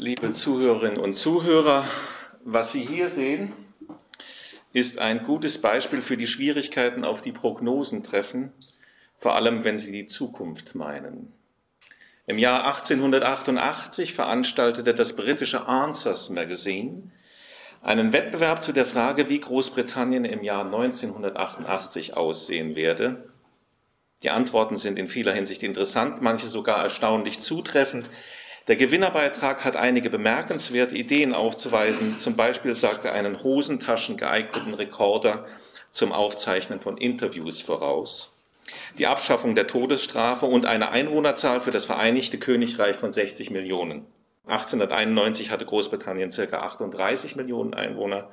Liebe Zuhörerinnen und Zuhörer, was Sie hier sehen, ist ein gutes Beispiel für die Schwierigkeiten, auf die Prognosen treffen, vor allem wenn Sie die Zukunft meinen. Im Jahr 1888 veranstaltete das britische Answers Magazine einen Wettbewerb zu der Frage, wie Großbritannien im Jahr 1988 aussehen werde. Die Antworten sind in vieler Hinsicht interessant, manche sogar erstaunlich zutreffend. Der Gewinnerbeitrag hat einige bemerkenswerte Ideen aufzuweisen. Zum Beispiel sagt er einen Hosentaschen geeigneten Rekorder zum Aufzeichnen von Interviews voraus, die Abschaffung der Todesstrafe und eine Einwohnerzahl für das Vereinigte Königreich von 60 Millionen. 1891 hatte Großbritannien circa 38 Millionen Einwohner,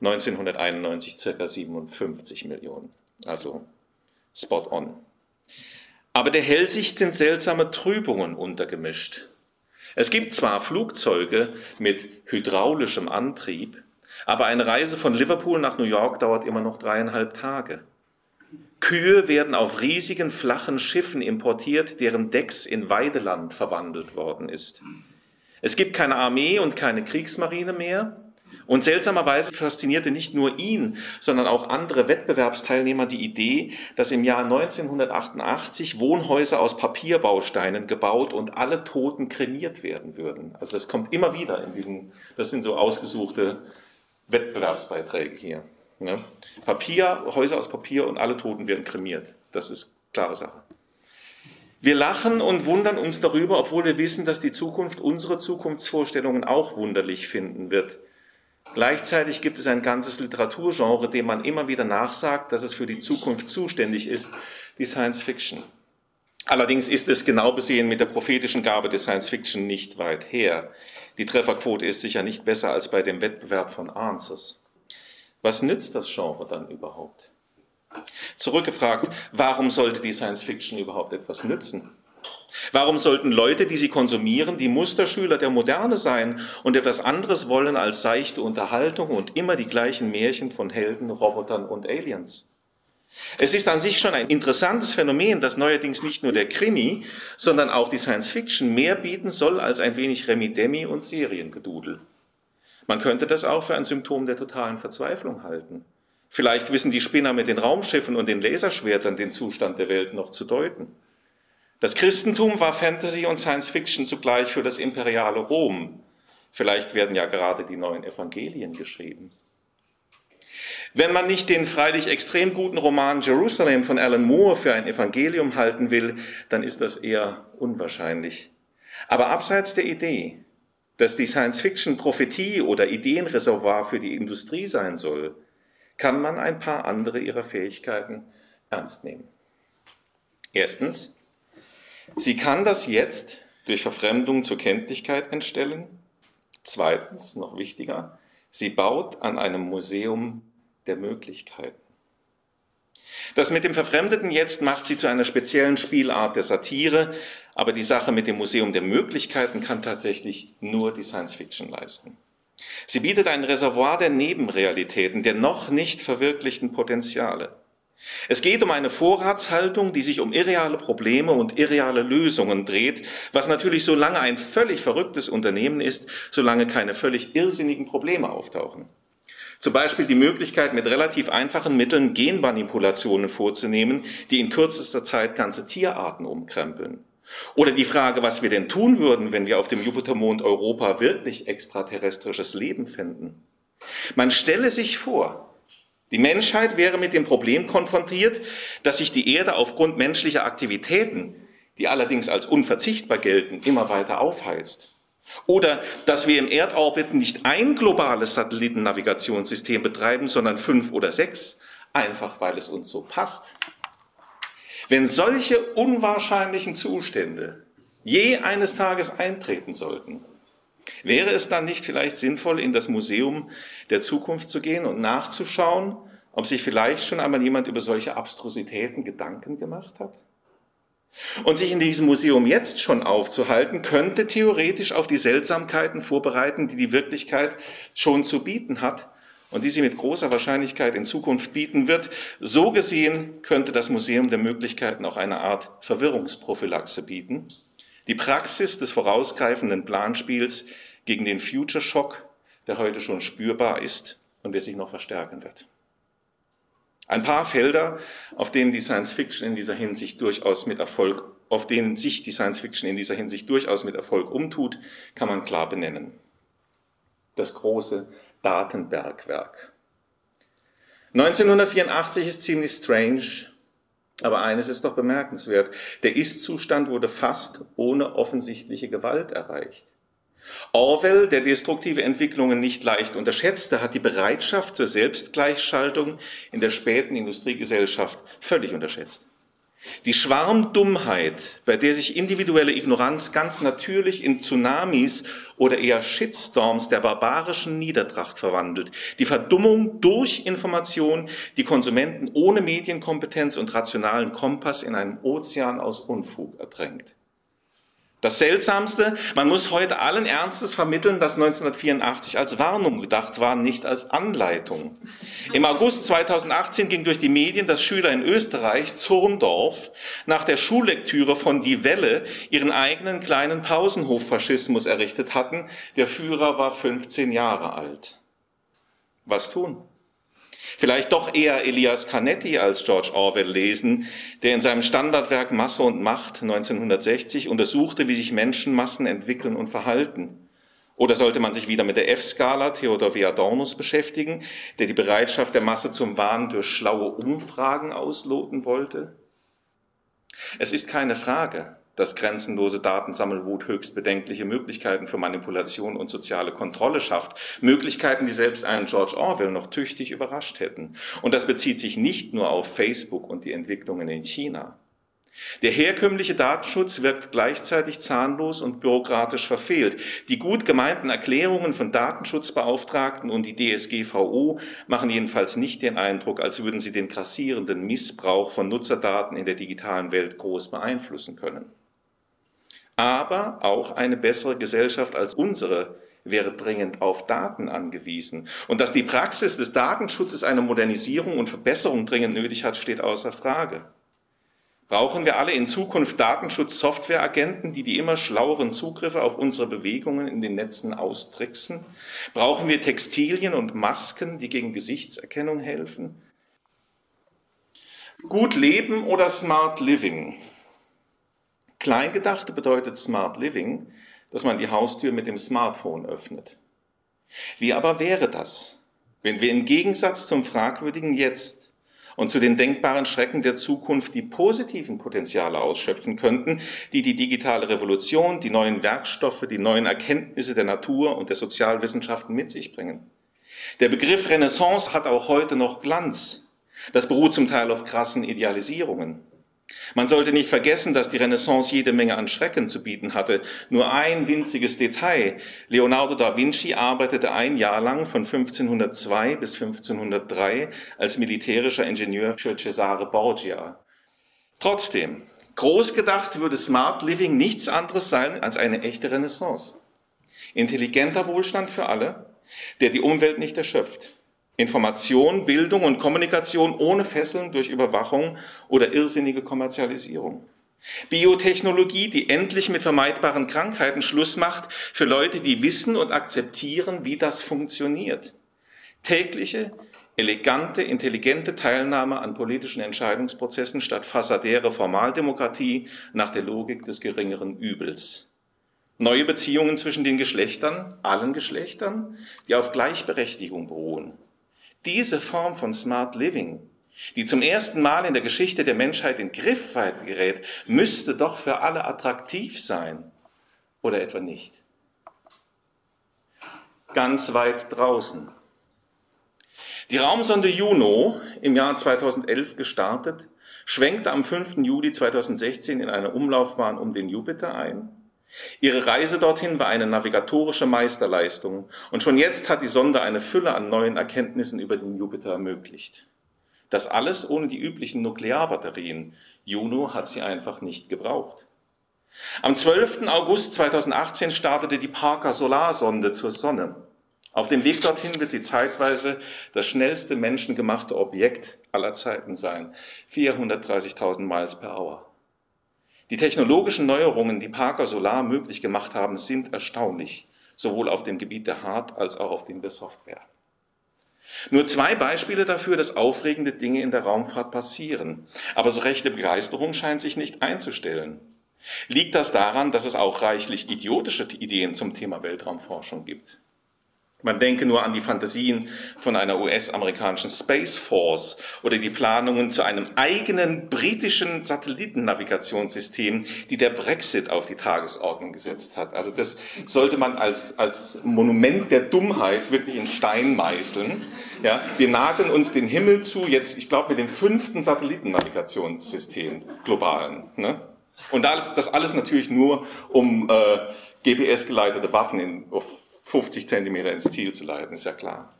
1991 circa 57 Millionen. Also spot on. Aber der Hellsicht sind seltsame Trübungen untergemischt. Es gibt zwar Flugzeuge mit hydraulischem Antrieb, aber eine Reise von Liverpool nach New York dauert immer noch dreieinhalb Tage. Kühe werden auf riesigen flachen Schiffen importiert, deren Decks in Weideland verwandelt worden ist. Es gibt keine Armee und keine Kriegsmarine mehr. Und seltsamerweise faszinierte nicht nur ihn, sondern auch andere Wettbewerbsteilnehmer die Idee, dass im Jahr 1988 Wohnhäuser aus Papierbausteinen gebaut und alle Toten kremiert werden würden. Also das kommt immer wieder in diesen, das sind so ausgesuchte Wettbewerbsbeiträge hier. Ne? Papier, Häuser aus Papier und alle Toten werden kremiert. Das ist klare Sache. Wir lachen und wundern uns darüber, obwohl wir wissen, dass die Zukunft unsere Zukunftsvorstellungen auch wunderlich finden wird. Gleichzeitig gibt es ein ganzes Literaturgenre, dem man immer wieder nachsagt, dass es für die Zukunft zuständig ist, die Science Fiction. Allerdings ist es genau besehen mit der prophetischen Gabe der Science Fiction nicht weit her. Die Trefferquote ist sicher nicht besser als bei dem Wettbewerb von Answers. Was nützt das Genre dann überhaupt? Zurückgefragt, warum sollte die Science Fiction überhaupt etwas nützen? Warum sollten Leute, die sie konsumieren, die Musterschüler der Moderne sein und etwas anderes wollen als seichte Unterhaltung und immer die gleichen Märchen von Helden, Robotern und Aliens? Es ist an sich schon ein interessantes Phänomen, dass neuerdings nicht nur der Krimi, sondern auch die Science Fiction mehr bieten soll als ein wenig Remi-Demi und Seriengedudel. Man könnte das auch für ein Symptom der totalen Verzweiflung halten. Vielleicht wissen die Spinner mit den Raumschiffen und den Laserschwertern den Zustand der Welt noch zu deuten. Das Christentum war Fantasy und Science Fiction zugleich für das imperiale Rom. Vielleicht werden ja gerade die neuen Evangelien geschrieben. Wenn man nicht den freilich extrem guten Roman Jerusalem von Alan Moore für ein Evangelium halten will, dann ist das eher unwahrscheinlich. Aber abseits der Idee, dass die Science Fiction Prophetie oder Ideenreservoir für die Industrie sein soll, kann man ein paar andere ihrer Fähigkeiten ernst nehmen. Erstens, sie kann das Jetzt durch Verfremdung zur Kenntlichkeit entstellen. Zweitens, noch wichtiger, sie baut an einem Museum der Möglichkeiten. Das mit dem verfremdeten Jetzt macht sie zu einer speziellen Spielart der Satire, aber die Sache mit dem Museum der Möglichkeiten kann tatsächlich nur die Science Fiction leisten. Sie bietet ein Reservoir der Nebenrealitäten, der noch nicht verwirklichten Potenziale. Es geht um eine Vorratshaltung, die sich um irreale Probleme und irreale Lösungen dreht, was natürlich solange ein völlig verrücktes Unternehmen ist, solange keine völlig irrsinnigen Probleme auftauchen. Zum Beispiel die Möglichkeit, mit relativ einfachen Mitteln Genmanipulationen vorzunehmen, die in kürzester Zeit ganze Tierarten umkrempeln. Oder die Frage, was wir denn tun würden, wenn wir auf dem Jupitermond Europa wirklich extraterrestrisches Leben finden. Man stelle sich vor, die Menschheit wäre mit dem Problem konfrontiert, dass sich die Erde aufgrund menschlicher Aktivitäten, die allerdings als unverzichtbar gelten, immer weiter aufheizt. Oder dass wir im Erdorbit nicht ein globales Satellitennavigationssystem betreiben, sondern fünf oder sechs, einfach weil es uns so passt. Wenn solche unwahrscheinlichen Zustände je eines Tages eintreten sollten, wäre es dann nicht vielleicht sinnvoll, in das Museum der Zukunft zu gehen und nachzuschauen, ob sich vielleicht schon einmal jemand über solche Abstrusitäten Gedanken gemacht hat? Und sich in diesem Museum jetzt schon aufzuhalten, könnte theoretisch auf die Seltsamkeiten vorbereiten, die die Wirklichkeit schon zu bieten hat, und die sie mit großer Wahrscheinlichkeit in Zukunft bieten wird. So gesehen könnte das Museum der Möglichkeiten auch eine Art Verwirrungsprophylaxe bieten. Die Praxis des vorausgreifenden Planspiels gegen den Future Shock, der heute schon spürbar ist und der sich noch verstärken wird. Ein paar Felder, auf denen die Science Fiction in dieser Hinsicht durchaus mit Erfolg, auf denen sich die Science Fiction in dieser Hinsicht durchaus mit Erfolg umtut, kann man klar benennen. Das große Datenbergwerk. 1984 ist ziemlich strange, aber eines ist doch bemerkenswert. Der Ist-Zustand wurde fast ohne offensichtliche Gewalt erreicht. Orwell, der destruktive Entwicklungen nicht leicht unterschätzte, hat die Bereitschaft zur Selbstgleichschaltung in der späten Industriegesellschaft völlig unterschätzt. Die Schwarmdummheit, bei der sich individuelle Ignoranz ganz natürlich in Tsunamis oder eher Shitstorms der barbarischen Niedertracht verwandelt. Die Verdummung durch Information, die Konsumenten ohne Medienkompetenz und rationalen Kompass in einen Ozean aus Unfug ertränkt. Das Seltsamste, man muss heute allen Ernstes vermitteln, dass 1984 als Warnung gedacht war, nicht als Anleitung. Im August 2018 ging durch die Medien, dass Schüler in Österreich, Zurndorf, nach der Schullektüre von Die Welle ihren eigenen kleinen Pausenhoffaschismus errichtet hatten. Der Führer war 15 Jahre alt. Was tun? Vielleicht doch eher Elias Canetti als George Orwell lesen, der in seinem Standardwerk Masse und Macht 1960 untersuchte, wie sich Menschenmassen entwickeln und verhalten. Oder sollte man sich wieder mit der F-Skala Theodor W. Adornos beschäftigen, der die Bereitschaft der Masse zum Wahn durch schlaue Umfragen ausloten wollte? Es ist keine Frage, dass grenzenlose Datensammelwut höchst bedenkliche Möglichkeiten für Manipulation und soziale Kontrolle schafft. Möglichkeiten, die selbst einen George Orwell noch tüchtig überrascht hätten. Und das bezieht sich nicht nur auf Facebook und die Entwicklungen in China. Der herkömmliche Datenschutz wirkt gleichzeitig zahnlos und bürokratisch verfehlt. Die gut gemeinten Erklärungen von Datenschutzbeauftragten und die DSGVO machen jedenfalls nicht den Eindruck, als würden sie den grassierenden Missbrauch von Nutzerdaten in der digitalen Welt groß beeinflussen können. Aber auch eine bessere Gesellschaft als unsere wäre dringend auf Daten angewiesen. Und dass die Praxis des Datenschutzes eine Modernisierung und Verbesserung dringend nötig hat, steht außer Frage. Brauchen wir alle in Zukunft Datenschutz-Softwareagenten, die die immer schlaueren Zugriffe auf unsere Bewegungen in den Netzen austricksen? Brauchen wir Textilien und Masken, die gegen Gesichtserkennung helfen? Gut leben oder smart living? Kleingedachte bedeutet Smart Living, dass man die Haustür mit dem Smartphone öffnet. Wie aber wäre das, wenn wir im Gegensatz zum fragwürdigen Jetzt und zu den denkbaren Schrecken der Zukunft die positiven Potenziale ausschöpfen könnten, die die digitale Revolution, die neuen Werkstoffe, die neuen Erkenntnisse der Natur und der Sozialwissenschaften mit sich bringen? Der Begriff Renaissance hat auch heute noch Glanz. Das beruht zum Teil auf krassen Idealisierungen. Man sollte nicht vergessen, dass die Renaissance jede Menge an Schrecken zu bieten hatte. Nur ein winziges Detail. Leonardo da Vinci arbeitete ein Jahr lang von 1502 bis 1503 als militärischer Ingenieur für Cesare Borgia. Trotzdem, groß gedacht würde Smart Living nichts anderes sein als eine echte Renaissance. Intelligenter Wohlstand für alle, der die Umwelt nicht erschöpft Information, Bildung und Kommunikation ohne Fesseln durch Überwachung oder irrsinnige Kommerzialisierung. Biotechnologie, die endlich mit vermeidbaren Krankheiten Schluss macht für Leute, die wissen und akzeptieren, wie das funktioniert. Tägliche, elegante, intelligente Teilnahme an politischen Entscheidungsprozessen statt fasadäre Formaldemokratie nach der Logik des geringeren Übels. Neue Beziehungen zwischen den Geschlechtern, allen Geschlechtern, die auf Gleichberechtigung beruhen. Diese Form von Smart Living, die zum ersten Mal in der Geschichte der Menschheit in Griffweite gerät, müsste doch für alle attraktiv sein. Oder etwa nicht? Ganz weit draußen. Die Raumsonde Juno, im Jahr 2011 gestartet, schwenkte am 5. Juli 2016 in eine Umlaufbahn um den Jupiter ein Ihre Reise dorthin war eine navigatorische Meisterleistung und schon jetzt hat die Sonde eine Fülle an neuen Erkenntnissen über den Jupiter ermöglicht. Das alles ohne die üblichen Nuklearbatterien. Juno hat sie einfach nicht gebraucht. Am 12. August 2018 startete die Parker Solarsonde zur Sonne. Auf dem Weg dorthin wird sie zeitweise das schnellste menschengemachte Objekt aller Zeiten sein. 430.000 Miles per Hour. Die technologischen Neuerungen, die Parker Solar möglich gemacht haben, sind erstaunlich. sowohl auf dem Gebiet der Hard- als auch auf dem der Software. Nur zwei Beispiele dafür, dass aufregende Dinge in der Raumfahrt passieren. Aber so rechte Begeisterung scheint sich nicht einzustellen. Liegt das daran, dass es auch reichlich idiotische Ideen zum Thema Weltraumforschung gibt? Man denke nur an die Fantasien von einer US-amerikanischen Space Force oder die Planungen zu einem eigenen britischen Satellitennavigationssystem, die der Brexit auf die Tagesordnung gesetzt hat. Also das sollte man als, als Monument der Dummheit wirklich in Stein meißeln. Ja, wir nageln uns den Himmel zu, jetzt, ich glaube, mit dem fünften Satellitennavigationssystem globalen. Ne? Und das, das alles natürlich nur, um äh, GPS-geleitete Waffen in, auf 50 Zentimeter ins Ziel zu leiten, ist ja klar.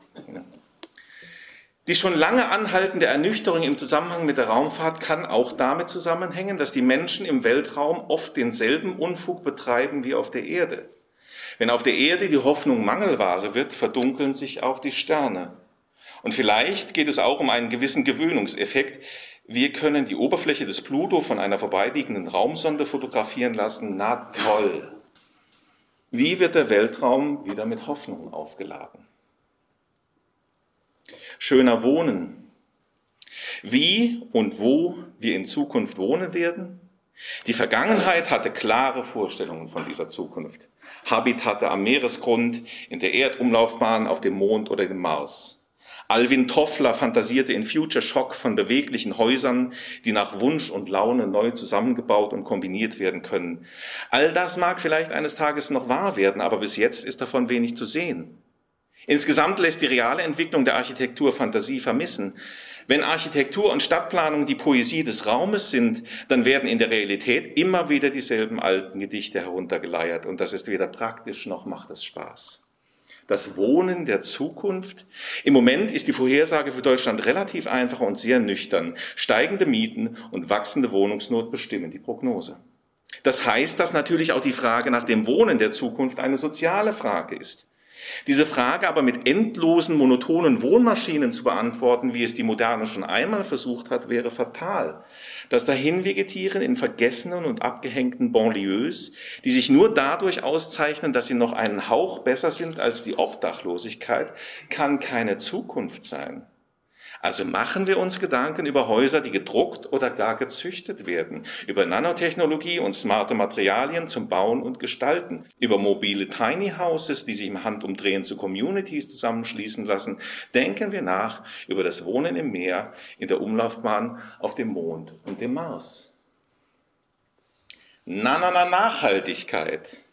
Die schon lange anhaltende Ernüchterung im Zusammenhang mit der Raumfahrt kann auch damit zusammenhängen, dass die Menschen im Weltraum oft denselben Unfug betreiben wie auf der Erde. Wenn auf der Erde die Hoffnung Mangelware wird, verdunkeln sich auch die Sterne. Und vielleicht geht es auch um einen gewissen Gewöhnungseffekt. Wir können die Oberfläche des Pluto von einer vorbeiliegenden Raumsonde fotografieren lassen. Na toll. Wie wird der Weltraum wieder mit Hoffnung aufgeladen? Schöner Wohnen. Wie und wo wir in Zukunft wohnen werden? Die Vergangenheit hatte klare Vorstellungen von dieser Zukunft. Habitate am Meeresgrund, in der Erdumlaufbahn, auf dem Mond oder dem Mars. Alvin Toffler fantasierte in Future Shock von beweglichen Häusern, die nach Wunsch und Laune neu zusammengebaut und kombiniert werden können. All das mag vielleicht eines Tages noch wahr werden, aber bis jetzt ist davon wenig zu sehen. Insgesamt lässt die reale Entwicklung der Architektur Fantasie vermissen. Wenn Architektur und Stadtplanung die Poesie des Raumes sind, dann werden in der Realität immer wieder dieselben alten Gedichte heruntergeleiert und das ist weder praktisch noch macht es Spaß das Wohnen der Zukunft. Im Moment ist die Vorhersage für Deutschland relativ einfach und sehr nüchtern. Steigende Mieten und wachsende Wohnungsnot bestimmen die Prognose. Das heißt, dass natürlich auch die Frage nach dem Wohnen der Zukunft eine soziale Frage ist. Diese Frage aber mit endlosen, monotonen Wohnmaschinen zu beantworten, wie es die Moderne schon einmal versucht hat, wäre fatal. Das Dahinvegetieren in vergessenen und abgehängten Banlieues, die sich nur dadurch auszeichnen, dass sie noch einen Hauch besser sind als die Obdachlosigkeit, kann keine Zukunft sein. Also machen wir uns Gedanken über Häuser, die gedruckt oder gar gezüchtet werden, über Nanotechnologie und smarte Materialien zum Bauen und Gestalten, über mobile Tiny Houses, die sich im Handumdrehen zu Communities zusammenschließen lassen. Denken wir nach über das Wohnen im Meer, in der Umlaufbahn auf dem Mond und dem Mars. Na, na, na, Nachhaltigkeit.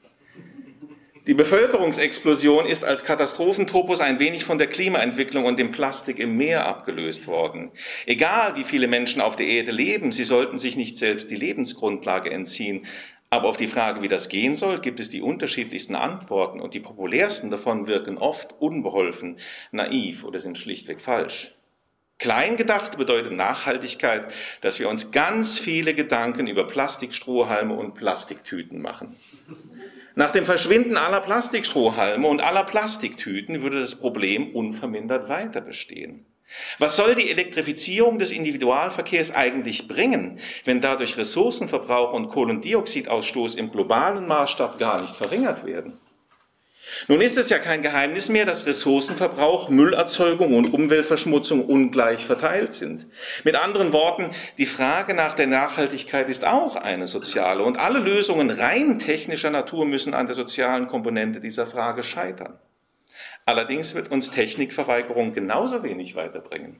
Die Bevölkerungsexplosion ist als Katastrophentopos ein wenig von der Klimaentwicklung und dem Plastik im Meer abgelöst worden. Egal wie viele Menschen auf der Erde leben, sie sollten sich nicht selbst die Lebensgrundlage entziehen. Aber auf die Frage, wie das gehen soll, gibt es die unterschiedlichsten Antworten und die populärsten davon wirken oft unbeholfen, naiv oder sind schlichtweg falsch. Klein gedacht bedeutet Nachhaltigkeit, dass wir uns ganz viele Gedanken über Plastikstrohhalme und Plastiktüten machen. Nach dem Verschwinden aller Plastikstrohhalme und aller Plastiktüten würde das Problem unvermindert weiter bestehen. Was soll die Elektrifizierung des Individualverkehrs eigentlich bringen, wenn dadurch Ressourcenverbrauch und Kohlendioxidausstoß im globalen Maßstab gar nicht verringert werden? Nun ist es ja kein Geheimnis mehr, dass Ressourcenverbrauch, Müllerzeugung und Umweltverschmutzung ungleich verteilt sind. Mit anderen Worten, die Frage nach der Nachhaltigkeit ist auch eine soziale und alle Lösungen rein technischer Natur müssen an der sozialen Komponente dieser Frage scheitern. Allerdings wird uns Technikverweigerung genauso wenig weiterbringen.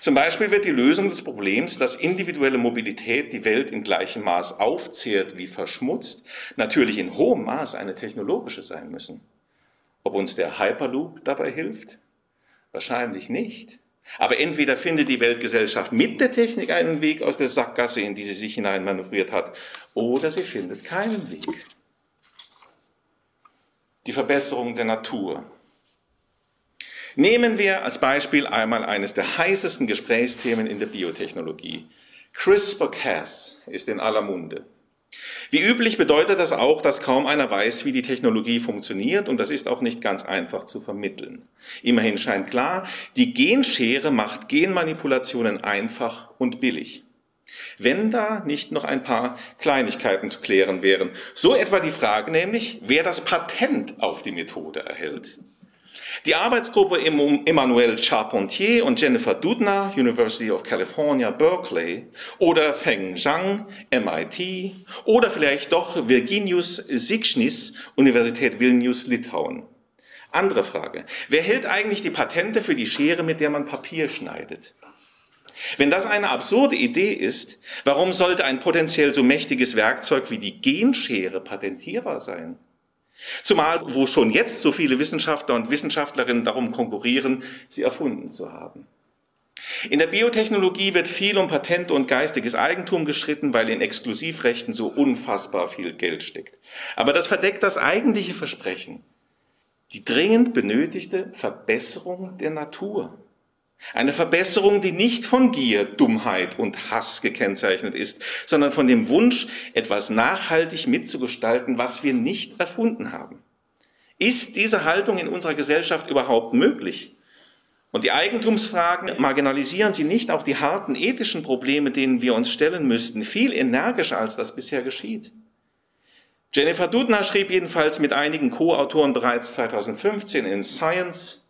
Zum Beispiel wird die Lösung des Problems, dass individuelle Mobilität die Welt in gleichem Maß aufzehrt wie verschmutzt, natürlich in hohem Maß eine technologische sein müssen. Ob uns der Hyperloop dabei hilft? Wahrscheinlich nicht. Aber entweder findet die Weltgesellschaft mit der Technik einen Weg aus der Sackgasse, in die sie sich hineinmanövriert hat, oder sie findet keinen Weg. Die Verbesserung der Natur. Nehmen wir als Beispiel einmal eines der heißesten Gesprächsthemen in der Biotechnologie. CRISPR-Cas ist in aller Munde. Wie üblich bedeutet das auch, dass kaum einer weiß, wie die Technologie funktioniert und das ist auch nicht ganz einfach zu vermitteln. Immerhin scheint klar, die Genschere macht Genmanipulationen einfach und billig. wenn da nicht noch ein paar Kleinigkeiten zu klären wären. So etwa die Frage nämlich, wer das Patent auf die Methode erhält. Die Arbeitsgruppe Emmanuel Charpentier und Jennifer Doudna, University of California, Berkeley, oder Feng Zhang, MIT, oder vielleicht doch Virginius Sikschnis, Universität Vilnius, Litauen. Andere Frage. Wer hält eigentlich die Patente für die Schere, mit der man Papier schneidet? Wenn das eine absurde Idee ist, warum sollte ein potenziell so mächtiges Werkzeug wie die Genschere patentierbar sein? Zumal, wo schon jetzt so viele Wissenschaftler und Wissenschaftlerinnen darum konkurrieren, sie erfunden zu haben. In der Biotechnologie wird viel um Patente und geistiges Eigentum gestritten, weil in Exklusivrechten so unfassbar viel Geld steckt. Aber das verdeckt das eigentliche Versprechen, die dringend benötigte Verbesserung der Natur. Eine Verbesserung, die nicht von Gier, Dummheit und Hass gekennzeichnet ist, sondern von dem Wunsch, etwas nachhaltig mitzugestalten, was wir nicht erfunden haben. Ist diese Haltung in unserer Gesellschaft überhaupt möglich? Und die Eigentumsfragen marginalisieren sie nicht auch die harten ethischen Probleme, denen wir uns stellen müssten, viel energischer, als das bisher geschieht. Jennifer Dudner schrieb jedenfalls mit einigen Co-Autoren bereits 2015 in Science,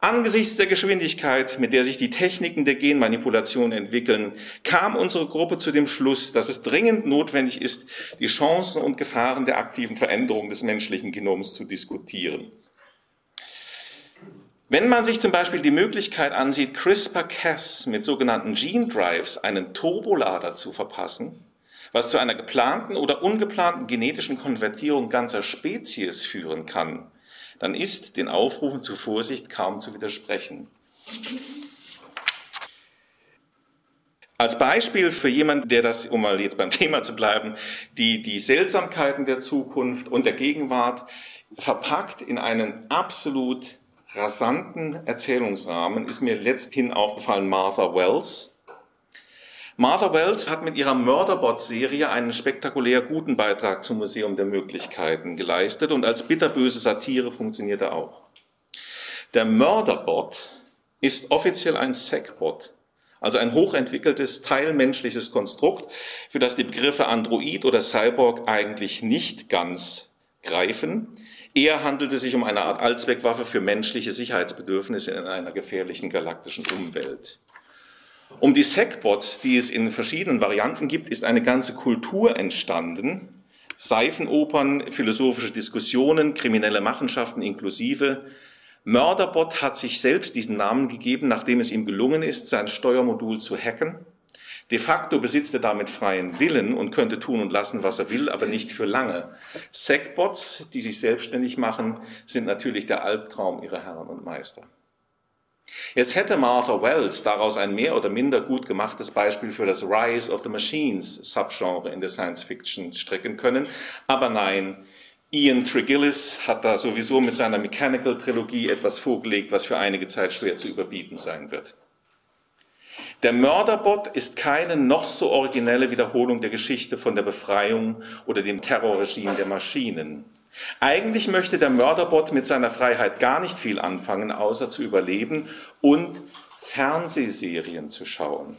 Angesichts der Geschwindigkeit, mit der sich die Techniken der Genmanipulation entwickeln, kam unsere Gruppe zu dem Schluss, dass es dringend notwendig ist, die Chancen und Gefahren der aktiven Veränderung des menschlichen Genoms zu diskutieren. Wenn man sich zum Beispiel die Möglichkeit ansieht, CRISPR-Cas mit sogenannten Gene Drives einen Turbolader zu verpassen, was zu einer geplanten oder ungeplanten genetischen Konvertierung ganzer Spezies führen kann, dann ist den Aufrufen zur Vorsicht kaum zu widersprechen. Als Beispiel für jemanden, der das, um mal jetzt beim Thema zu bleiben, die, die Seltsamkeiten der Zukunft und der Gegenwart verpackt in einen absolut rasanten Erzählungsrahmen, ist mir letzthin aufgefallen Martha Wells, Martha Wells hat mit ihrer Murderbot-Serie einen spektakulär guten Beitrag zum Museum der Möglichkeiten geleistet und als bitterböse Satire funktioniert er auch. Der Murderbot ist offiziell ein Segbot, also ein hochentwickeltes, teilmenschliches Konstrukt, für das die Begriffe Android oder Cyborg eigentlich nicht ganz greifen. Eher handelt es sich um eine Art Allzweckwaffe für menschliche Sicherheitsbedürfnisse in einer gefährlichen galaktischen Umwelt. Um die Segbots, die es in verschiedenen Varianten gibt, ist eine ganze Kultur entstanden. Seifenopern, philosophische Diskussionen, kriminelle Machenschaften inklusive. Mörderbot hat sich selbst diesen Namen gegeben, nachdem es ihm gelungen ist, sein Steuermodul zu hacken. De facto besitzt er damit freien Willen und könnte tun und lassen, was er will, aber nicht für lange. Segbots, die sich selbstständig machen, sind natürlich der Albtraum ihrer Herren und Meister. Jetzt hätte Martha Wells daraus ein mehr oder minder gut gemachtes Beispiel für das Rise of the Machines Subgenre in der Science Fiction stricken können, aber nein, Ian Tregillis hat da sowieso mit seiner Mechanical Trilogie etwas vorgelegt, was für einige Zeit schwer zu überbieten sein wird. Der Mörderbot ist keine noch so originelle Wiederholung der Geschichte von der Befreiung oder dem Terrorregime der Maschinen. Eigentlich möchte der Mörderbot mit seiner Freiheit gar nicht viel anfangen, außer zu überleben und Fernsehserien zu schauen.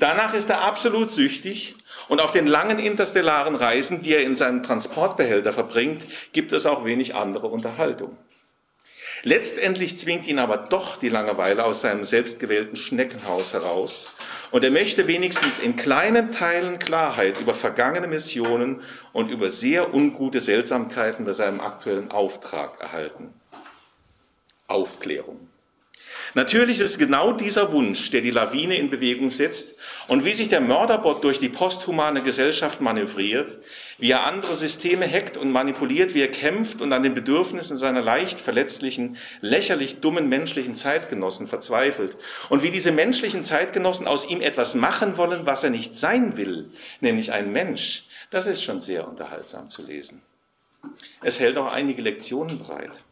Danach ist er absolut süchtig und auf den langen interstellaren Reisen, die er in seinem Transportbehälter verbringt, gibt es auch wenig andere Unterhaltung. Letztendlich zwingt ihn aber doch die Langeweile aus seinem selbstgewählten Schneckenhaus heraus und er möchte wenigstens in kleinen Teilen Klarheit über vergangene Missionen und über sehr ungute Seltsamkeiten bei seinem aktuellen Auftrag erhalten. Aufklärung. Natürlich ist es genau dieser Wunsch, der die Lawine in Bewegung setzt und wie sich der Mörderbot durch die posthumane Gesellschaft manövriert, wie er andere Systeme hackt und manipuliert, wie er kämpft und an den Bedürfnissen seiner leicht verletzlichen, lächerlich dummen menschlichen Zeitgenossen verzweifelt und wie diese menschlichen Zeitgenossen aus ihm etwas machen wollen, was er nicht sein will, nämlich ein Mensch, das ist schon sehr unterhaltsam zu lesen. Es hält auch einige Lektionen bereit.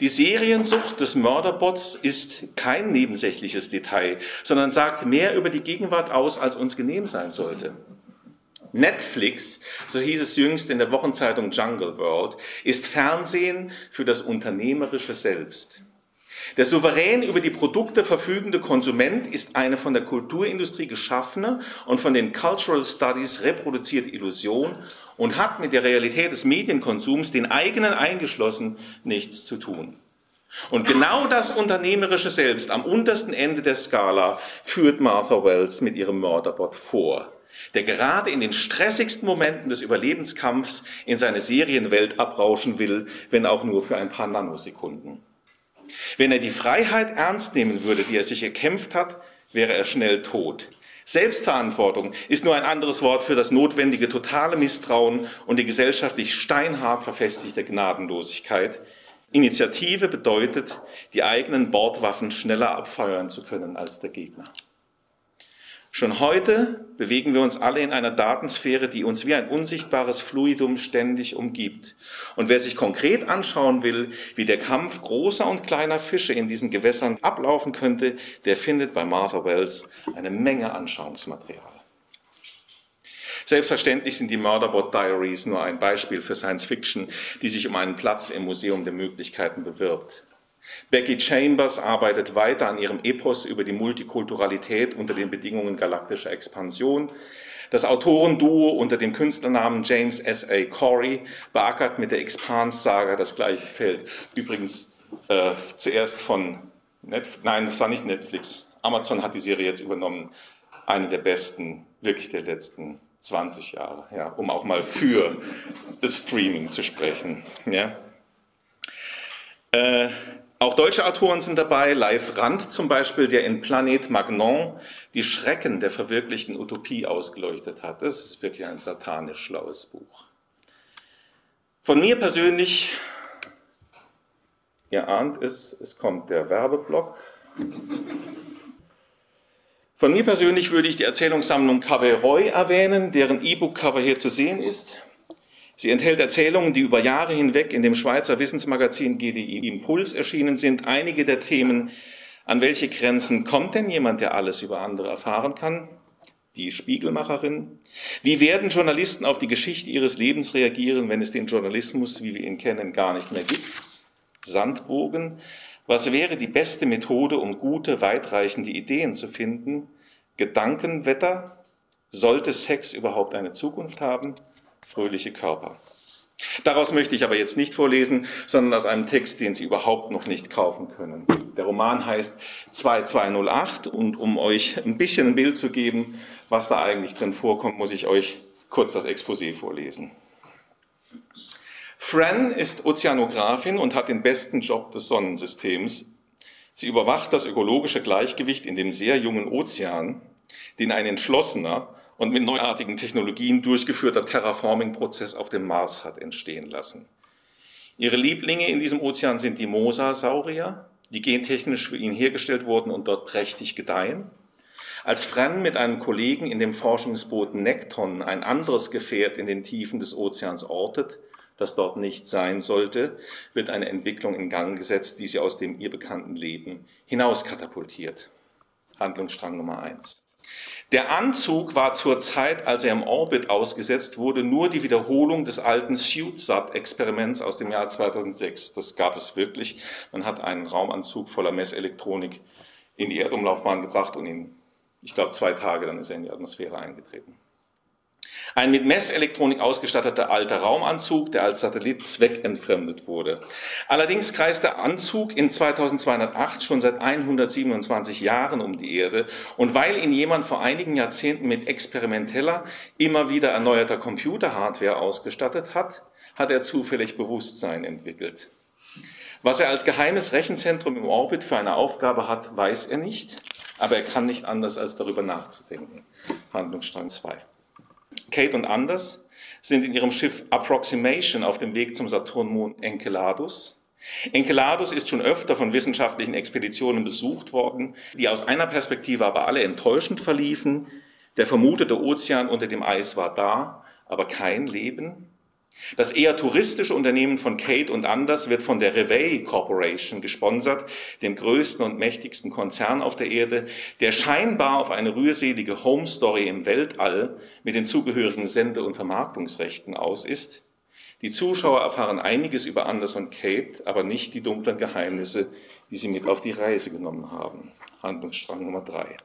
Die Seriensucht des Mörderbots ist kein nebensächliches Detail, sondern sagt mehr über die Gegenwart aus, als uns genehm sein sollte. Netflix, so hieß es jüngst in der Wochenzeitung Jungle World, ist Fernsehen für das unternehmerische Selbst. Der souverän über die Produkte verfügende Konsument ist eine von der Kulturindustrie geschaffene und von den Cultural Studies reproduzierte Illusion und hat mit der Realität des Medienkonsums, den eigenen eingeschlossen, nichts zu tun. Und genau das Unternehmerische selbst am untersten Ende der Skala führt Martha Wells mit ihrem Mörderbot vor, der gerade in den stressigsten Momenten des Überlebenskampfs in seine Serienwelt abrauschen will, wenn auch nur für ein paar Nanosekunden. Wenn er die Freiheit ernst nehmen würde, die er sich erkämpft hat, wäre er schnell tot. Selbstverantwortung ist nur ein anderes Wort für das notwendige totale Misstrauen und die gesellschaftlich steinhart verfestigte Gnadenlosigkeit. Initiative bedeutet, die eigenen Bordwaffen schneller abfeuern zu können als der Gegner. Schon heute bewegen wir uns alle in einer Datensphäre, die uns wie ein unsichtbares Fluidum ständig umgibt. Und wer sich konkret anschauen will, wie der Kampf großer und kleiner Fische in diesen Gewässern ablaufen könnte, der findet bei Martha Wells eine Menge Anschauungsmaterial. Selbstverständlich sind die Murderbot Diaries nur ein Beispiel für Science Fiction, die sich um einen Platz im Museum der Möglichkeiten bewirbt. Becky Chambers arbeitet weiter an ihrem Epos über die Multikulturalität unter den Bedingungen galaktischer Expansion. Das Autorenduo unter dem Künstlernamen James S. A. Corey beackert mit der Expans-Saga das gleiche Feld. Übrigens äh, zuerst von Netflix, nein, das war nicht Netflix. Amazon hat die Serie jetzt übernommen. Eine der besten, wirklich der letzten 20 Jahre, ja, um auch mal für das Streaming zu sprechen. Ja. Äh, auch deutsche Autoren sind dabei, Leif Rand zum Beispiel, der in Planet Magnon die Schrecken der verwirklichten Utopie ausgeleuchtet hat. Das ist wirklich ein satanisch schlaues Buch. Von mir persönlich, ihr ahnt es, es kommt der Werbeblock. Von mir persönlich würde ich die Erzählungssammlung Cabaret erwähnen, deren E-Book-Cover hier zu sehen ist. Sie enthält Erzählungen, die über Jahre hinweg in dem Schweizer Wissensmagazin GDI Impuls erschienen sind. Einige der Themen, an welche Grenzen kommt denn jemand, der alles über andere erfahren kann? Die Spiegelmacherin. Wie werden Journalisten auf die Geschichte ihres Lebens reagieren, wenn es den Journalismus, wie wir ihn kennen, gar nicht mehr gibt? Sandbogen. Was wäre die beste Methode, um gute, weitreichende Ideen zu finden? Gedankenwetter. Sollte Sex überhaupt eine Zukunft haben? Fröhliche Körper. Daraus möchte ich aber jetzt nicht vorlesen, sondern aus einem Text, den Sie überhaupt noch nicht kaufen können. Der Roman heißt 2208 und um euch ein bisschen ein Bild zu geben, was da eigentlich drin vorkommt, muss ich euch kurz das Exposé vorlesen. Fran ist Ozeanografin und hat den besten Job des Sonnensystems. Sie überwacht das ökologische Gleichgewicht in dem sehr jungen Ozean, den ein entschlossener, und mit neuartigen Technologien durchgeführter Terraforming-Prozess auf dem Mars hat entstehen lassen. Ihre Lieblinge in diesem Ozean sind die Mosasaurier, die gentechnisch für ihn hergestellt wurden und dort prächtig gedeihen. Als Fran mit einem Kollegen in dem Forschungsboot Nekton ein anderes Gefährt in den Tiefen des Ozeans ortet, das dort nicht sein sollte, wird eine Entwicklung in Gang gesetzt, die sie aus dem ihr bekannten Leben hinauskatapultiert. Handlungsstrang Nummer eins. Der Anzug war zur Zeit, als er im Orbit ausgesetzt wurde, nur die Wiederholung des alten SUITSAT-Experiments aus dem Jahr 2006. Das gab es wirklich. Man hat einen Raumanzug voller Messelektronik in die Erdumlaufbahn gebracht und in, ich glaube, zwei Tage, dann ist er in die Atmosphäre eingetreten. Ein mit Messelektronik ausgestatteter alter Raumanzug, der als Satellit zweckentfremdet wurde. Allerdings kreist der Anzug in 2208 schon seit 127 Jahren um die Erde und weil ihn jemand vor einigen Jahrzehnten mit experimenteller, immer wieder erneuerter Computerhardware ausgestattet hat, hat er zufällig Bewusstsein entwickelt. Was er als geheimes Rechenzentrum im Orbit für eine Aufgabe hat, weiß er nicht, aber er kann nicht anders, als darüber nachzudenken. Handlungsstrang 2. Kate und Anders sind in ihrem Schiff Approximation auf dem Weg zum Saturnmond Enceladus. Enceladus ist schon öfter von wissenschaftlichen Expeditionen besucht worden, die aus einer Perspektive aber alle enttäuschend verliefen. Der vermutete Ozean unter dem Eis war da, aber kein Leben. Das eher touristische Unternehmen von Kate und Anders wird von der Revey Corporation gesponsert, dem größten und mächtigsten Konzern auf der Erde, der scheinbar auf eine rührselige Home Story im Weltall mit den zugehörigen Sende- und Vermarktungsrechten aus ist. Die Zuschauer erfahren einiges über Anders und Kate, aber nicht die dunklen Geheimnisse, die sie mit auf die Reise genommen haben. Handlungsstrang Nummer drei.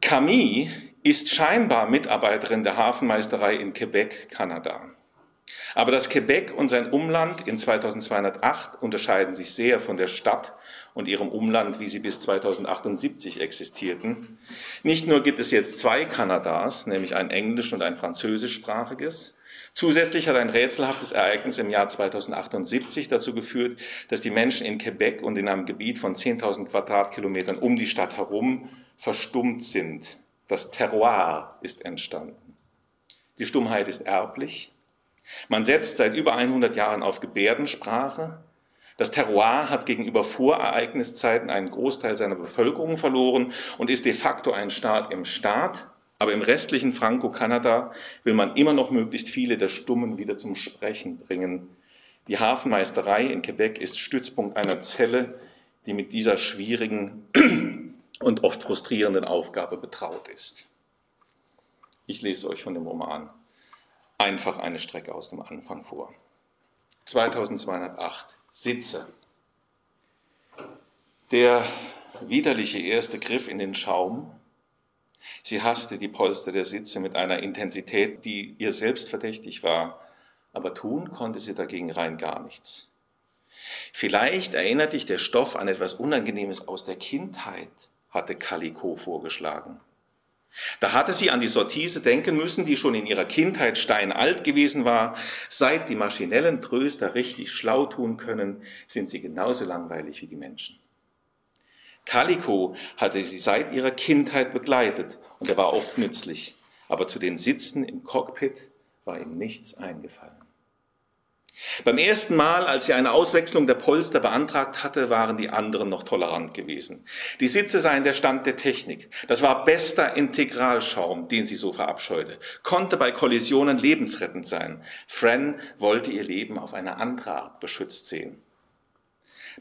Camille ist scheinbar Mitarbeiterin der Hafenmeisterei in Quebec, Kanada. Aber das Quebec und sein Umland in 2208 unterscheiden sich sehr von der Stadt und ihrem Umland, wie sie bis 2078 existierten. Nicht nur gibt es jetzt zwei Kanadas, nämlich ein englisch- und ein französischsprachiges, Zusätzlich hat ein rätselhaftes Ereignis im Jahr 2078 dazu geführt, dass die Menschen in Quebec und in einem Gebiet von 10.000 Quadratkilometern um die Stadt herum verstummt sind. Das Terroir ist entstanden. Die Stummheit ist erblich. Man setzt seit über 100 Jahren auf Gebärdensprache. Das Terroir hat gegenüber Vorereigniszeiten einen Großteil seiner Bevölkerung verloren und ist de facto ein Staat im Staat, aber im restlichen Franco-Kanada will man immer noch möglichst viele der Stummen wieder zum Sprechen bringen. Die Hafenmeisterei in Quebec ist Stützpunkt einer Zelle, die mit dieser schwierigen und oft frustrierenden Aufgabe betraut ist. Ich lese euch von dem Roman einfach eine Strecke aus dem Anfang vor. 2208 Sitze. Der widerliche erste Griff in den Schaum Sie hasste die Polster der Sitze mit einer Intensität, die ihr selbst verdächtig war, aber tun konnte sie dagegen rein gar nichts. Vielleicht erinnert dich der Stoff an etwas Unangenehmes aus der Kindheit, hatte Calico vorgeschlagen. Da hatte sie an die Sortise denken müssen, die schon in ihrer Kindheit steinalt gewesen war. Seit die maschinellen Tröster richtig schlau tun können, sind sie genauso langweilig wie die Menschen. Calico hatte sie seit ihrer Kindheit begleitet und er war oft nützlich, aber zu den Sitzen im Cockpit war ihm nichts eingefallen. Beim ersten Mal, als sie eine Auswechslung der Polster beantragt hatte, waren die anderen noch tolerant gewesen. Die Sitze seien der Stand der Technik. Das war bester Integralschaum, den sie so verabscheute. Konnte bei Kollisionen lebensrettend sein. Fran wollte ihr Leben auf eine andere Art beschützt sehen.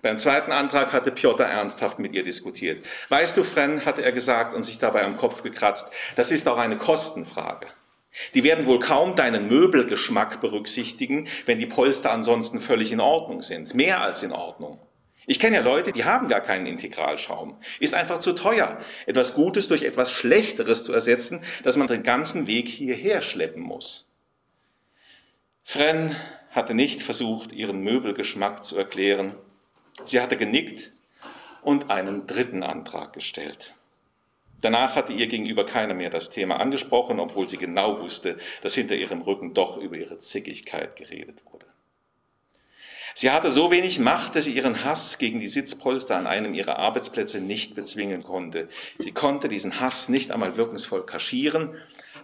Beim zweiten Antrag hatte Piotr ernsthaft mit ihr diskutiert. Weißt du, Fren, hatte er gesagt und sich dabei am Kopf gekratzt, das ist auch eine Kostenfrage. Die werden wohl kaum deinen Möbelgeschmack berücksichtigen, wenn die Polster ansonsten völlig in Ordnung sind. Mehr als in Ordnung. Ich kenne ja Leute, die haben gar keinen Integralschaum. Ist einfach zu teuer, etwas Gutes durch etwas Schlechteres zu ersetzen, dass man den ganzen Weg hierher schleppen muss. Fren hatte nicht versucht, ihren Möbelgeschmack zu erklären. Sie hatte genickt und einen dritten Antrag gestellt. Danach hatte ihr gegenüber keiner mehr das Thema angesprochen, obwohl sie genau wusste, dass hinter ihrem Rücken doch über ihre Zickigkeit geredet wurde. Sie hatte so wenig Macht, dass sie ihren Hass gegen die Sitzpolster an einem ihrer Arbeitsplätze nicht bezwingen konnte. Sie konnte diesen Hass nicht einmal wirkungsvoll kaschieren.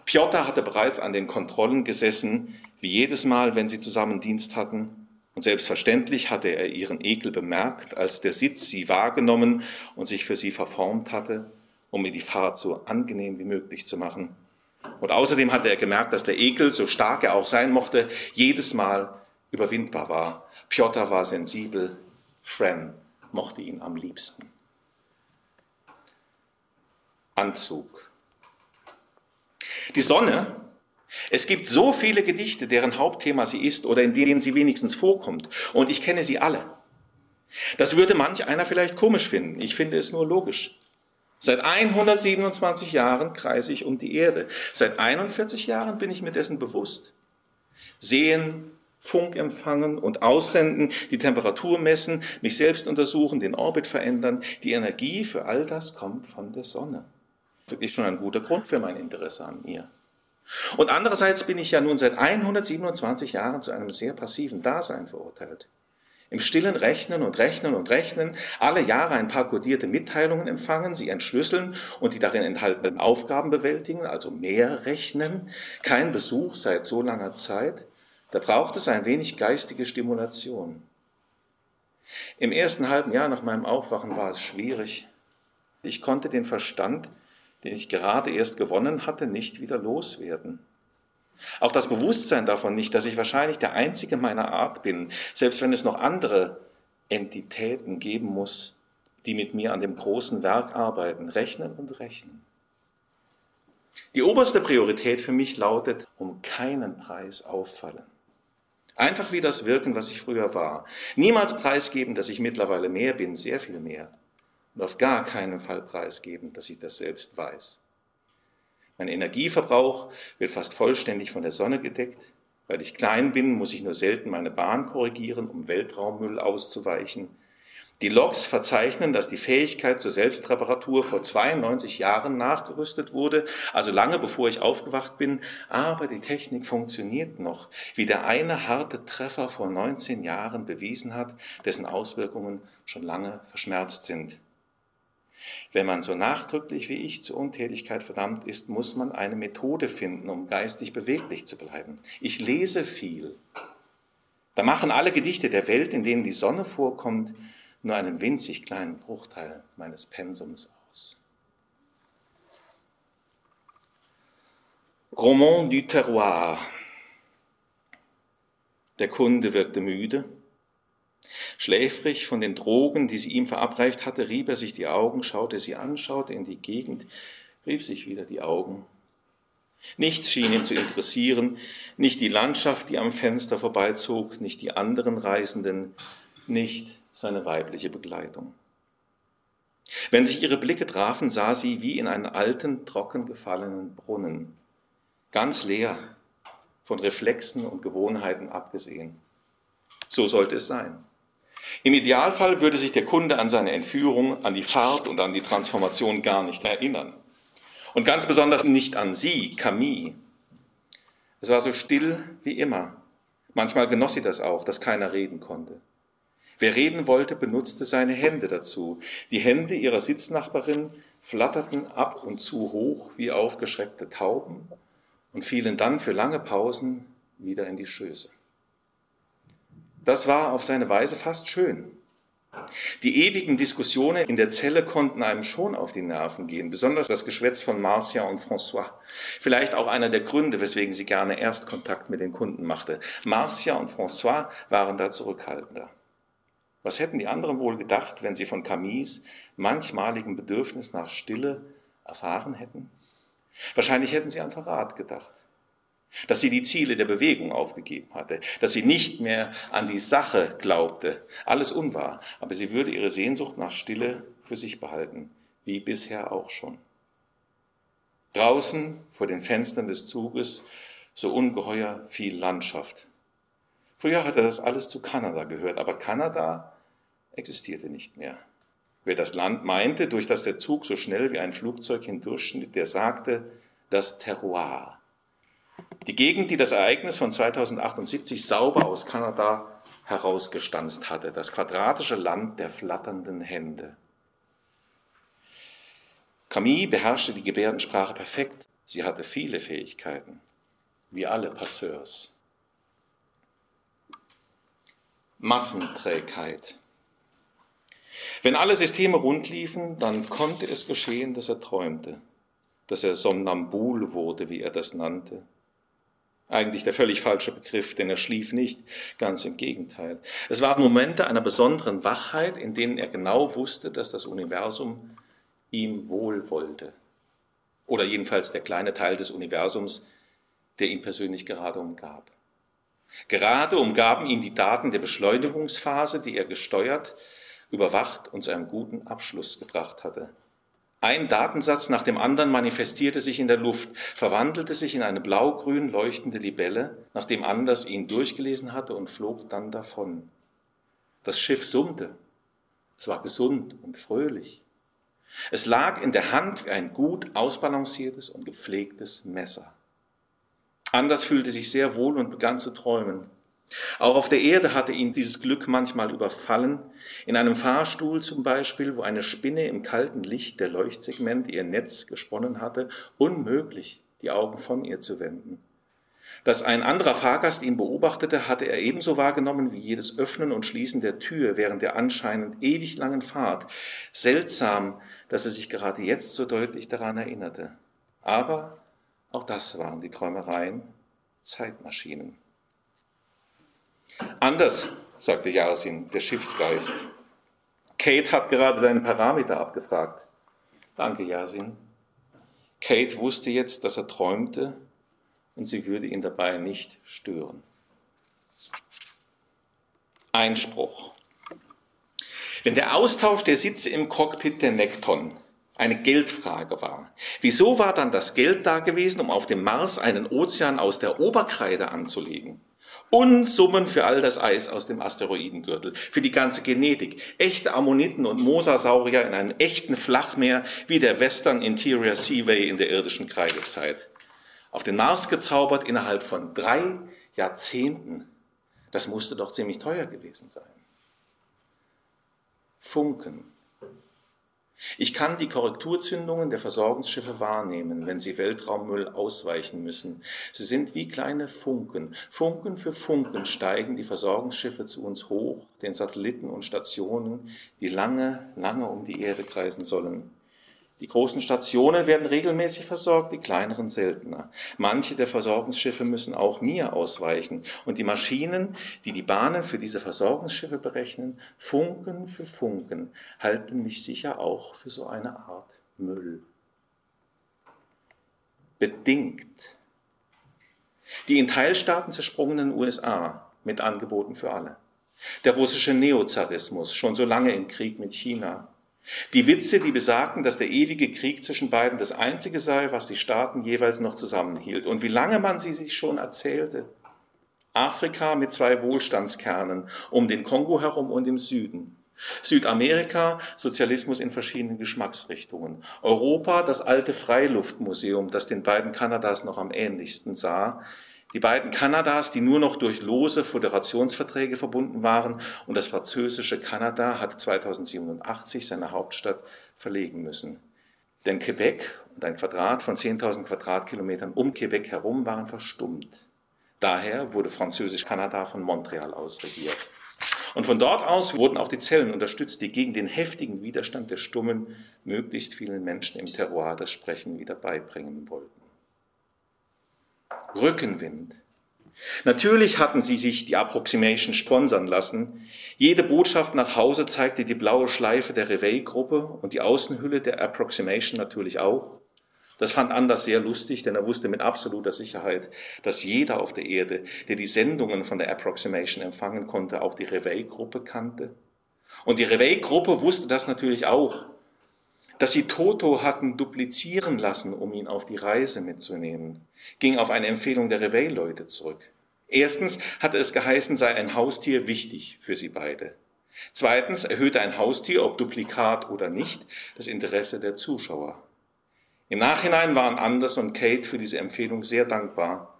Piotr hatte bereits an den Kontrollen gesessen, wie jedes Mal, wenn sie zusammen Dienst hatten, und selbstverständlich hatte er ihren Ekel bemerkt, als der Sitz sie wahrgenommen und sich für sie verformt hatte, um ihr die Fahrt so angenehm wie möglich zu machen. Und außerdem hatte er gemerkt, dass der Ekel, so stark er auch sein mochte, jedes Mal überwindbar war. Piotr war sensibel, Fran mochte ihn am liebsten. Anzug. Die Sonne es gibt so viele Gedichte, deren Hauptthema sie ist oder in denen sie wenigstens vorkommt. Und ich kenne sie alle. Das würde manch einer vielleicht komisch finden. Ich finde es nur logisch. Seit 127 Jahren kreise ich um die Erde. Seit 41 Jahren bin ich mir dessen bewusst. Sehen, Funk empfangen und aussenden, die Temperatur messen, mich selbst untersuchen, den Orbit verändern. Die Energie für all das kommt von der Sonne. Wirklich schon ein guter Grund für mein Interesse an ihr. Und andererseits bin ich ja nun seit 127 Jahren zu einem sehr passiven Dasein verurteilt. Im stillen Rechnen und Rechnen und Rechnen, alle Jahre ein paar kodierte Mitteilungen empfangen, sie entschlüsseln und die darin enthaltenen Aufgaben bewältigen, also mehr rechnen, kein Besuch seit so langer Zeit, da braucht es ein wenig geistige Stimulation. Im ersten halben Jahr nach meinem Aufwachen war es schwierig. Ich konnte den Verstand den ich gerade erst gewonnen hatte, nicht wieder loswerden. Auch das Bewusstsein davon nicht, dass ich wahrscheinlich der Einzige meiner Art bin, selbst wenn es noch andere Entitäten geben muss, die mit mir an dem großen Werk arbeiten, rechnen und rechnen. Die oberste Priorität für mich lautet um keinen Preis auffallen. Einfach wie das wirken, was ich früher war. Niemals preisgeben, dass ich mittlerweile mehr bin, sehr viel mehr. Und auf gar keinen Fall preisgeben, dass ich das selbst weiß. Mein Energieverbrauch wird fast vollständig von der Sonne gedeckt. Weil ich klein bin, muss ich nur selten meine Bahn korrigieren, um Weltraummüll auszuweichen. Die Logs verzeichnen, dass die Fähigkeit zur Selbstreparatur vor 92 Jahren nachgerüstet wurde, also lange bevor ich aufgewacht bin, aber die Technik funktioniert noch, wie der eine harte Treffer vor 19 Jahren bewiesen hat, dessen Auswirkungen schon lange verschmerzt sind. Wenn man so nachdrücklich wie ich zur Untätigkeit verdammt ist, muss man eine Methode finden, um geistig beweglich zu bleiben. Ich lese viel. Da machen alle Gedichte der Welt, in denen die Sonne vorkommt, nur einen winzig kleinen Bruchteil meines Pensums aus. Roman du Terroir. Der Kunde wirkte müde. Schläfrig von den Drogen, die sie ihm verabreicht hatte, rieb er sich die Augen, schaute sie an, schaute in die Gegend, rieb sich wieder die Augen. Nichts schien ihn zu interessieren, nicht die Landschaft, die am Fenster vorbeizog, nicht die anderen Reisenden, nicht seine weibliche Begleitung. Wenn sich ihre Blicke trafen, sah sie wie in einen alten, trocken gefallenen Brunnen, ganz leer, von Reflexen und Gewohnheiten abgesehen. So sollte es sein. Im Idealfall würde sich der Kunde an seine Entführung, an die Fahrt und an die Transformation gar nicht erinnern. Und ganz besonders nicht an sie, Camille. Es war so still wie immer. Manchmal genoss sie das auch, dass keiner reden konnte. Wer reden wollte, benutzte seine Hände dazu. Die Hände ihrer Sitznachbarin flatterten ab und zu hoch wie aufgeschreckte Tauben und fielen dann für lange Pausen wieder in die Schöße. Das war auf seine Weise fast schön. Die ewigen Diskussionen in der Zelle konnten einem schon auf die Nerven gehen, besonders das Geschwätz von Marcia und François. Vielleicht auch einer der Gründe, weswegen sie gerne Erstkontakt mit den Kunden machte. Marcia und François waren da zurückhaltender. Was hätten die anderen wohl gedacht, wenn sie von Camilles manchmaligen Bedürfnis nach Stille erfahren hätten? Wahrscheinlich hätten sie an Verrat gedacht dass sie die Ziele der Bewegung aufgegeben hatte, dass sie nicht mehr an die Sache glaubte. Alles unwahr, aber sie würde ihre Sehnsucht nach Stille für sich behalten, wie bisher auch schon. Draußen vor den Fenstern des Zuges so ungeheuer viel Landschaft. Früher hatte das alles zu Kanada gehört, aber Kanada existierte nicht mehr. Wer das Land meinte, durch das der Zug so schnell wie ein Flugzeug hindurchschnitt, der sagte das Terroir, die Gegend, die das Ereignis von 2078 sauber aus Kanada herausgestanzt hatte, das quadratische Land der flatternden Hände. Camille beherrschte die Gebärdensprache perfekt. Sie hatte viele Fähigkeiten, wie alle Passeurs. Massenträgheit. Wenn alle Systeme rund liefen, dann konnte es geschehen, dass er träumte, dass er somnambul wurde, wie er das nannte, eigentlich der völlig falsche Begriff, denn er schlief nicht, ganz im Gegenteil. Es waren Momente einer besonderen Wachheit, in denen er genau wusste, dass das Universum ihm wohl wollte. Oder jedenfalls der kleine Teil des Universums, der ihn persönlich gerade umgab. Gerade umgaben ihn die Daten der Beschleunigungsphase, die er gesteuert, überwacht und zu einem guten Abschluss gebracht hatte. Ein Datensatz nach dem anderen manifestierte sich in der Luft, verwandelte sich in eine blau-grün leuchtende Libelle, nachdem Anders ihn durchgelesen hatte und flog dann davon. Das Schiff summte. Es war gesund und fröhlich. Es lag in der Hand wie ein gut ausbalanciertes und gepflegtes Messer. Anders fühlte sich sehr wohl und begann zu träumen. Auch auf der Erde hatte ihn dieses Glück manchmal überfallen, in einem Fahrstuhl zum Beispiel, wo eine Spinne im kalten Licht der Leuchtsegmente ihr Netz gesponnen hatte, unmöglich, die Augen von ihr zu wenden. Dass ein anderer Fahrgast ihn beobachtete, hatte er ebenso wahrgenommen wie jedes Öffnen und Schließen der Tür während der anscheinend ewig langen Fahrt. Seltsam, dass er sich gerade jetzt so deutlich daran erinnerte. Aber auch das waren die Träumereien, Zeitmaschinen. Anders, sagte Yasin, der Schiffsgeist. Kate hat gerade deinen Parameter abgefragt. Danke, Yasin. Kate wusste jetzt, dass er träumte und sie würde ihn dabei nicht stören. Einspruch. Wenn der Austausch der Sitze im Cockpit der Nekton eine Geldfrage war, wieso war dann das Geld da gewesen, um auf dem Mars einen Ozean aus der Oberkreide anzulegen? Unsummen für all das Eis aus dem Asteroidengürtel, für die ganze Genetik, echte Ammoniten und Mosasaurier in einem echten Flachmeer wie der Western Interior Seaway in der irdischen Kreidezeit. Auf den Mars gezaubert innerhalb von drei Jahrzehnten. Das musste doch ziemlich teuer gewesen sein. Funken ich kann die Korrekturzündungen der Versorgungsschiffe wahrnehmen, wenn sie Weltraummüll ausweichen müssen. Sie sind wie kleine Funken. Funken für Funken steigen die Versorgungsschiffe zu uns hoch, den Satelliten und Stationen, die lange, lange um die Erde kreisen sollen. Die großen Stationen werden regelmäßig versorgt, die kleineren seltener. Manche der Versorgungsschiffe müssen auch mir ausweichen. Und die Maschinen, die die Bahnen für diese Versorgungsschiffe berechnen, Funken für Funken, halten mich sicher auch für so eine Art Müll. Bedingt. Die in Teilstaaten zersprungenen USA mit Angeboten für alle. Der russische Neozarismus, schon so lange im Krieg mit China die Witze, die besagten, dass der ewige Krieg zwischen beiden das einzige sei, was die Staaten jeweils noch zusammenhielt und wie lange man sie sich schon erzählte. Afrika mit zwei Wohlstandskernen um den Kongo herum und im Süden. Südamerika, Sozialismus in verschiedenen Geschmacksrichtungen. Europa, das alte Freiluftmuseum, das den beiden Kanadas noch am ähnlichsten sah. Die beiden Kanadas, die nur noch durch lose Föderationsverträge verbunden waren, und das französische Kanada hat 2087 seine Hauptstadt verlegen müssen. Denn Quebec und ein Quadrat von 10.000 Quadratkilometern um Quebec herum waren verstummt. Daher wurde Französisch-Kanada von Montreal aus regiert. Und von dort aus wurden auch die Zellen unterstützt, die gegen den heftigen Widerstand der Stummen möglichst vielen Menschen im Terroir das Sprechen wieder beibringen wollten. Rückenwind. Natürlich hatten sie sich die Approximation sponsern lassen. Jede Botschaft nach Hause zeigte die blaue Schleife der Reveille-Gruppe und die Außenhülle der Approximation natürlich auch. Das fand Anders sehr lustig, denn er wusste mit absoluter Sicherheit, dass jeder auf der Erde, der die Sendungen von der Approximation empfangen konnte, auch die Reveille-Gruppe kannte. Und die Reveille-Gruppe wusste das natürlich auch dass sie Toto hatten duplizieren lassen, um ihn auf die Reise mitzunehmen, ging auf eine Empfehlung der Reveille-Leute zurück. Erstens hatte es geheißen, sei ein Haustier wichtig für sie beide. Zweitens erhöhte ein Haustier, ob Duplikat oder nicht, das Interesse der Zuschauer. Im Nachhinein waren Anders und Kate für diese Empfehlung sehr dankbar.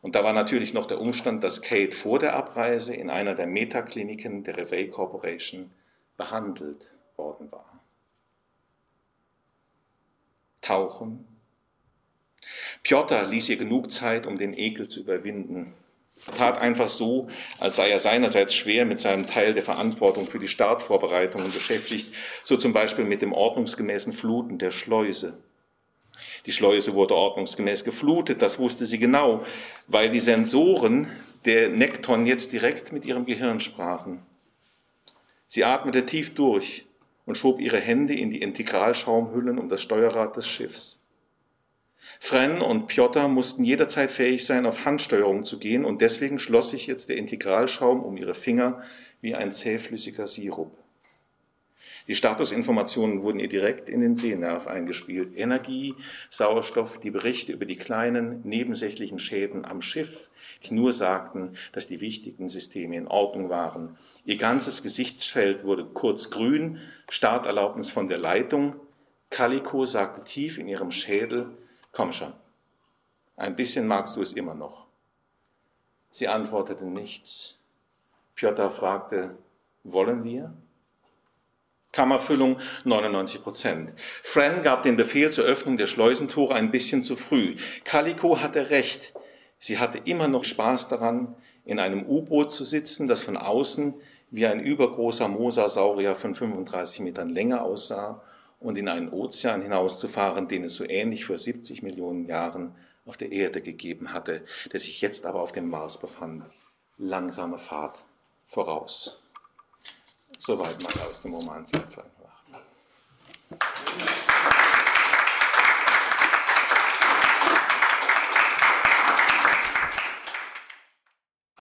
Und da war natürlich noch der Umstand, dass Kate vor der Abreise in einer der Metakliniken der Reveille Corporation behandelt worden war. Tauchen. Piotr ließ ihr genug Zeit, um den Ekel zu überwinden. Tat einfach so, als sei er seinerseits schwer mit seinem Teil der Verantwortung für die Startvorbereitungen beschäftigt, so zum Beispiel mit dem ordnungsgemäßen Fluten der Schleuse. Die Schleuse wurde ordnungsgemäß geflutet, das wusste sie genau, weil die Sensoren der Nekton jetzt direkt mit ihrem Gehirn sprachen. Sie atmete tief durch, und schob ihre Hände in die Integralschaumhüllen um das Steuerrad des Schiffs. Fren und Piotr mussten jederzeit fähig sein, auf Handsteuerung zu gehen, und deswegen schloss sich jetzt der Integralschaum um ihre Finger wie ein zähflüssiger Sirup. Die Statusinformationen wurden ihr direkt in den Sehnerv eingespielt. Energie, Sauerstoff, die Berichte über die kleinen nebensächlichen Schäden am Schiff, die nur sagten, dass die wichtigen Systeme in Ordnung waren. Ihr ganzes Gesichtsfeld wurde kurz grün, Starterlaubnis von der Leitung. Calico sagte tief in ihrem Schädel, komm schon, ein bisschen magst du es immer noch. Sie antwortete nichts. Piotr fragte, wollen wir? Kammerfüllung 99 Prozent. Fran gab den Befehl zur Öffnung der Schleusentore ein bisschen zu früh. Calico hatte recht. Sie hatte immer noch Spaß daran, in einem U-Boot zu sitzen, das von außen wie ein übergroßer Mosasaurier von 35 Metern Länge aussah und in einen Ozean hinauszufahren, den es so ähnlich vor 70 Millionen Jahren auf der Erde gegeben hatte, der sich jetzt aber auf dem Mars befand. Langsame Fahrt voraus. Soweit mal aus dem Roman 228.